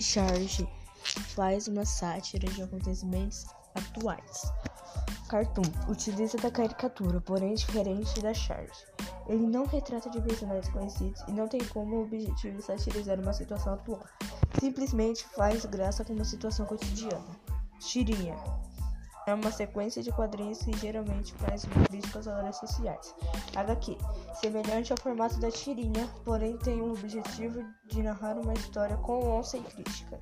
Charge faz uma sátira de acontecimentos atuais. Cartoon utiliza da caricatura, porém diferente da Charge. Ele não retrata de personagens conhecidos e não tem como objetivo satirizar uma situação atual. Simplesmente faz graça com uma situação cotidiana. Tirinha é uma sequência de quadrinhos que geralmente faz críticas às redes sociais. HQ, semelhante ao formato da tirinha, porém tem o objetivo de narrar uma história com onça e crítica.